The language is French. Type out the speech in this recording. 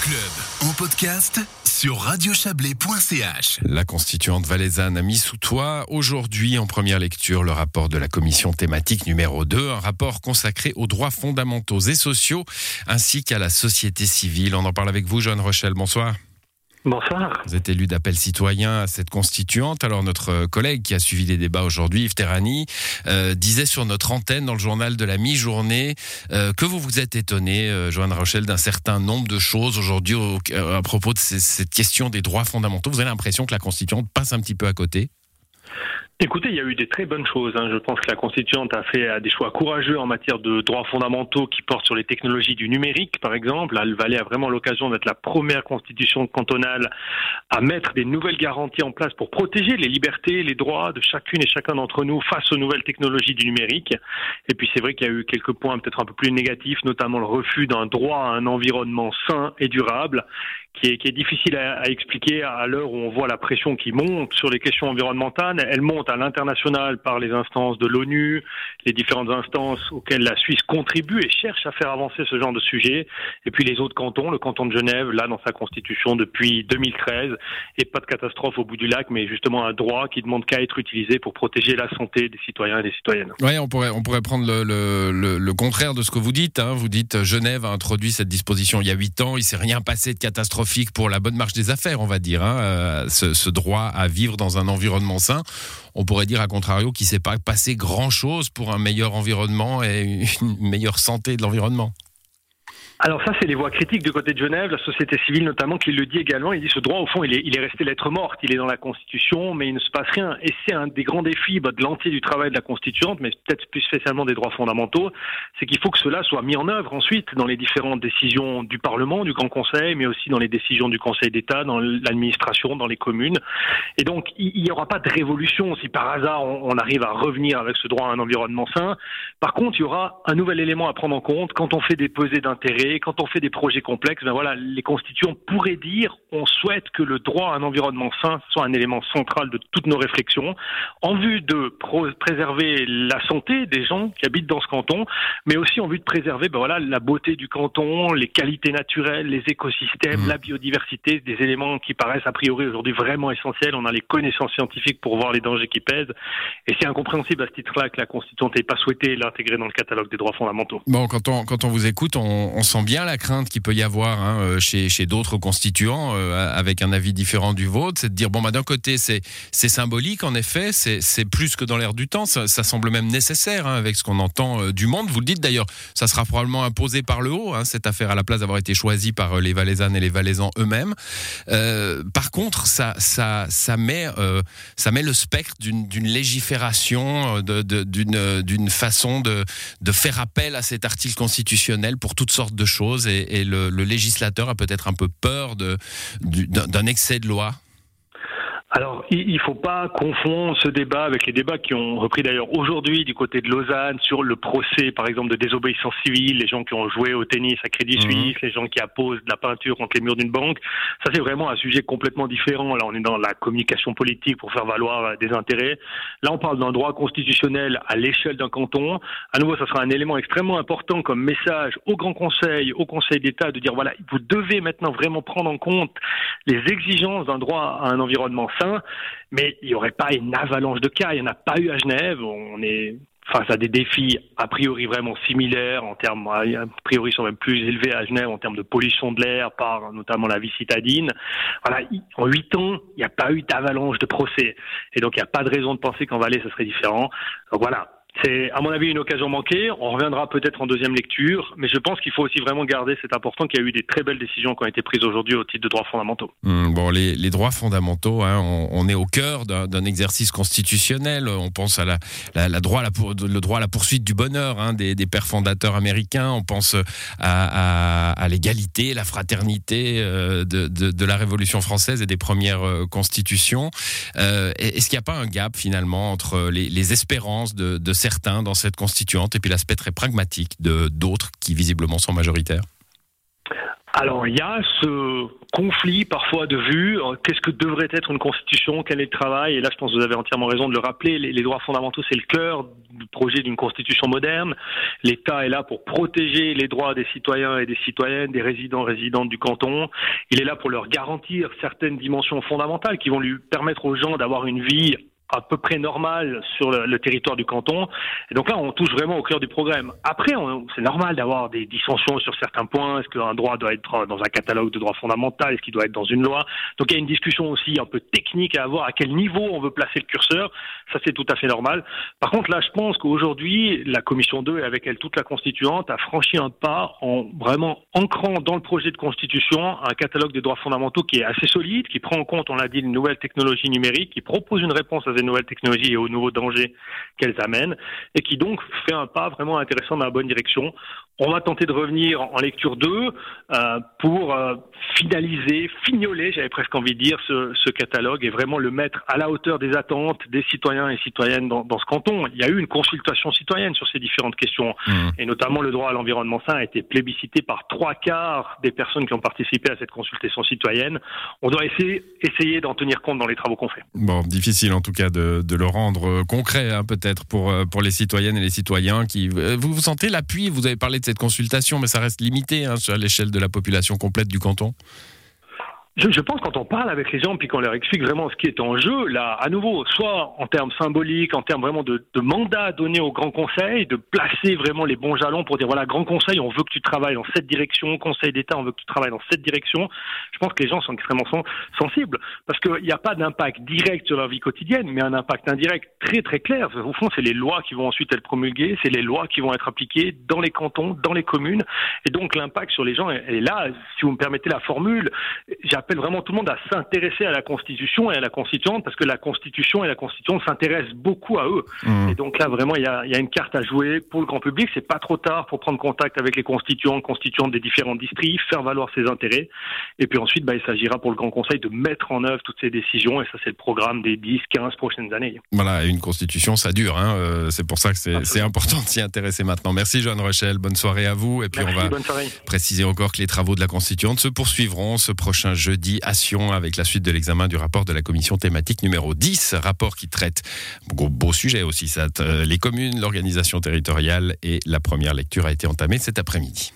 club en podcast sur radiochablais.ch. La constituante valaisanne a mis sous toit aujourd'hui en première lecture le rapport de la commission thématique numéro 2, un rapport consacré aux droits fondamentaux et sociaux ainsi qu'à la société civile. On en parle avec vous, Joanne Rochelle. Bonsoir. Bonsoir. Vous êtes élu d'appel citoyen à cette constituante. Alors notre collègue qui a suivi les débats aujourd'hui, Yves Terrani, euh, disait sur notre antenne dans le journal de la mi-journée euh, que vous vous êtes étonné, euh, Joanne Rochelle, d'un certain nombre de choses aujourd'hui à propos de cette question des droits fondamentaux. Vous avez l'impression que la constituante passe un petit peu à côté? Écoutez, il y a eu des très bonnes choses. Hein. Je pense que la constituante a fait des choix courageux en matière de droits fondamentaux qui portent sur les technologies du numérique, par exemple. le Valais a vraiment l'occasion d'être la première constitution cantonale à mettre des nouvelles garanties en place pour protéger les libertés, les droits de chacune et chacun d'entre nous face aux nouvelles technologies du numérique. Et puis c'est vrai qu'il y a eu quelques points peut-être un peu plus négatifs, notamment le refus d'un droit à un environnement sain et durable qui est, difficile à, expliquer à l'heure où on voit la pression qui monte sur les questions environnementales. Elle monte à l'international par les instances de l'ONU, les différentes instances auxquelles la Suisse contribue et cherche à faire avancer ce genre de sujet. Et puis les autres cantons, le canton de Genève, là dans sa constitution depuis 2013, et pas de catastrophe au bout du lac, mais justement un droit qui demande qu'à être utilisé pour protéger la santé des citoyens et des citoyennes. Oui, on pourrait, on pourrait prendre le, contraire de ce que vous dites. Hein. Vous dites Genève a introduit cette disposition il y a huit ans, il s'est rien passé de catastrophe pour la bonne marche des affaires, on va dire, hein, euh, ce, droit à vivre dans un environnement sain. On pourrait dire, à contrario, qu'il ne s'est pas passé grand-chose pour un meilleur environnement et une meilleure santé de l'environnement. Alors ça, c'est les voix critiques du côté de Genève, la société civile notamment, qui le dit également. Il dit ce droit, au fond, il est, il est resté lettre morte. Il est dans la Constitution, mais il ne se passe rien. Et c'est un des grands défis bah, de l'entier du travail de la Constituante, mais peut-être plus spécialement des droits fondamentaux, c'est qu'il faut que cela soit mis en œuvre ensuite dans les différentes décisions du Parlement, du Grand Conseil, mais aussi dans les décisions du Conseil d'État, dans l'administration, dans les communes. Et donc, il n'y aura pas de révolution si par hasard on, on arrive à revenir avec ce droit à un environnement sain. Par contre, il y aura un nouvel élément à prendre en compte quand on fait des pesées d'intérêt quand on fait des projets complexes, ben voilà, les constituants pourraient dire on souhaite que le droit à un environnement sain soit un élément central de toutes nos réflexions, en vue de préserver la santé des gens qui habitent dans ce canton, mais aussi en vue de préserver ben voilà, la beauté du canton, les qualités naturelles, les écosystèmes, mmh. la biodiversité, des éléments qui paraissent a priori aujourd'hui vraiment essentiels. On a les connaissances scientifiques pour voir les dangers qui pèsent. Et c'est incompréhensible à ce titre-là que la Constituante n'ait pas souhaité l'intégrer dans le catalogue des droits fondamentaux. Bon, quand on, quand on vous écoute, on, on sent bien la crainte qu'il peut y avoir hein, euh, chez, chez d'autres constituants euh, avec un avis différent du vôtre, c'est de dire bon bah d'un côté c'est c'est symbolique en effet, c'est plus que dans l'air du temps, ça, semble même nécessaire hein, avec ce qu'on entend euh, du monde. Vous le dites d'ailleurs, ça sera probablement imposé par le haut hein, cette affaire à la place d'avoir été choisie par les Valaisannes et les Valaisans eux-mêmes. par contre, ça ça ça met ça met le spectre d'une légifération, de, d'une d'une façon de de faire appel à cet article constitutionnel pour toutes sortes de choses et, le, législateur a peut-être un peu peur d'un excès de loi alors, il ne faut pas confondre ce débat avec les débats qui ont repris d'ailleurs aujourd'hui du côté de Lausanne sur le procès, par exemple, de désobéissance civile, les gens qui ont joué au tennis à Crédit mhm. Suisse, les gens qui apposent de la peinture contre les murs d'une banque. Ça, c'est vraiment un sujet complètement différent. Là, on est dans la communication politique pour faire valoir des intérêts. Là, on parle d'un droit constitutionnel à l'échelle d'un canton. À nouveau, ça sera un élément extrêmement important comme message au Grand Conseil, au Conseil d'État, de dire, voilà, vous devez maintenant vraiment prendre en compte les exigences d'un droit à un environnement mais il n'y aurait pas une avalanche de cas. Il n'y en a pas eu à Genève. On est face à des défis a priori vraiment similaires en termes, a priori sont même plus élevés à Genève en termes de pollution de l'air par notamment la vie citadine. Voilà, en huit ans, il n'y a pas eu d'avalanche de procès. Et donc, il n'y a pas de raison de penser qu'en Valais, ce serait différent. Voilà, c'est, à mon avis, une occasion manquée. On reviendra peut-être en deuxième lecture, mais je pense qu'il faut aussi vraiment garder cet important qu'il y a eu des très belles décisions qui ont été prises aujourd'hui au titre de droits fondamentaux. Hum, bon, les, droits fondamentaux, hein, on, est au cœur d'un, exercice constitutionnel. On pense à la, droit le droit à la poursuite du bonheur hein, des, pères fondateurs américains. On pense à, l'égalité, la fraternité euh, de, la Révolution française et des premières euh, constitutions. Euh, est-ce qu'il n'y a pas un gap finalement entre les, les espérances de, de certains dans cette constituante et puis l'aspect très pragmatique de d'autres qui visiblement sont majoritaires alors il y a ce conflit parfois de vue. Qu'est-ce que devrait être une constitution? Quel est le travail? Et là, je pense que vous avez entièrement raison de le rappeler. Les, droits fondamentaux, c'est le cœur du projet d'une constitution moderne. L'État est là pour protéger les droits des citoyens et des citoyennes, des résidents résidentes du canton. Il est là pour leur garantir certaines dimensions fondamentales qui vont lui permettre aux gens d'avoir une vie à peu près normal sur le, territoire du canton. Et donc là, on touche vraiment au cœur du programme. Après, c'est normal d'avoir des dissensions sur certains points. Est-ce qu'un droit doit être dans un catalogue de droits fondamentaux Est-ce qu'il doit être dans une loi? Donc il y a une discussion aussi un peu technique à avoir. À quel niveau on veut placer le curseur Ça, c'est tout à fait normal. Par contre, là, je pense qu'aujourd'hui, la Commission 2 et avec elle toute la constituante a franchi un pas en vraiment ancrant dans le projet de constitution un catalogue des droits fondamentaux qui est assez solide, qui prend en compte, on l'a dit, une nouvelle technologie numérique, qui propose une réponse à nouvelles technologies et aux nouveaux dangers qu'elles amènent, et qui donc fait un pas vraiment intéressant dans la bonne direction. On va tenter de revenir en lecture 2 euh, pour euh, finaliser, fignoler, j'avais presque envie de dire, ce, ce, catalogue et vraiment le mettre à la hauteur des attentes des citoyens et citoyennes dans, dans ce canton. Il y a eu une consultation citoyenne sur ces différentes questions, mmh. et notamment le droit à l'environnement sain a été plébiscité par trois quarts des personnes qui ont participé à cette consultation citoyenne. On doit essayer, essayer d'en tenir compte dans les travaux qu'on fait. Bon, difficile en tout cas de, le rendre concret, hein, peut-être pour, euh, pour les citoyennes et les citoyens qui. Vous, vous sentez l'appui? Vous avez parlé de cette consultation, mais ça reste limité hein, à l'échelle de la population complète du canton? Je, pense quand on parle avec les gens puis qu'on leur explique vraiment ce qui est en jeu, là, à nouveau, soit en termes symboliques, en termes vraiment de, de mandat donné au Grand Conseil, de placer vraiment les bons jalons pour dire voilà, Grand Conseil, on veut que tu travailles dans cette direction, Conseil d'État, on veut que tu travailles dans cette direction. Je pense que les gens sont extrêmement sensibles parce qu'il n'y a pas d'impact direct sur leur vie quotidienne, mais un impact indirect très très clair. Au fond, c'est les lois qui vont ensuite être promulguées, c'est les lois qui vont être appliquées dans les cantons, dans les communes, et donc l'impact sur les gens est là. Si vous me permettez la formule, j'appelle vraiment tout le monde à s'intéresser à la Constitution et à la Constituante parce que la Constitution et la Constitution s'intéressent beaucoup à eux. Mmh. Et donc là, vraiment, il y a, y a, une carte à jouer pour le grand public. C'est pas trop tard pour prendre contact avec les constituants, constituantes des différents districts, faire valoir ses intérêts. Et puis ensuite, bah, il s'agira pour le Grand Conseil de mettre en œuvre toutes ces décisions. Et ça, c'est le programme des 10, 15 prochaines années. Voilà, une Constitution, ça dure. Hein. Euh, c'est pour ça que c'est important de s'y intéresser maintenant. Merci, Joanne Rochelle. Bonne soirée à vous. Et puis, Merci, on va préciser encore que les travaux de la Constituante se poursuivront ce prochain jeudi à Sion avec la suite de l'examen du rapport de la commission thématique numéro 10, rapport qui traite, beau, beau sujet aussi, euh, les communes, l'organisation territoriale et la première lecture a été entamée cet après-midi.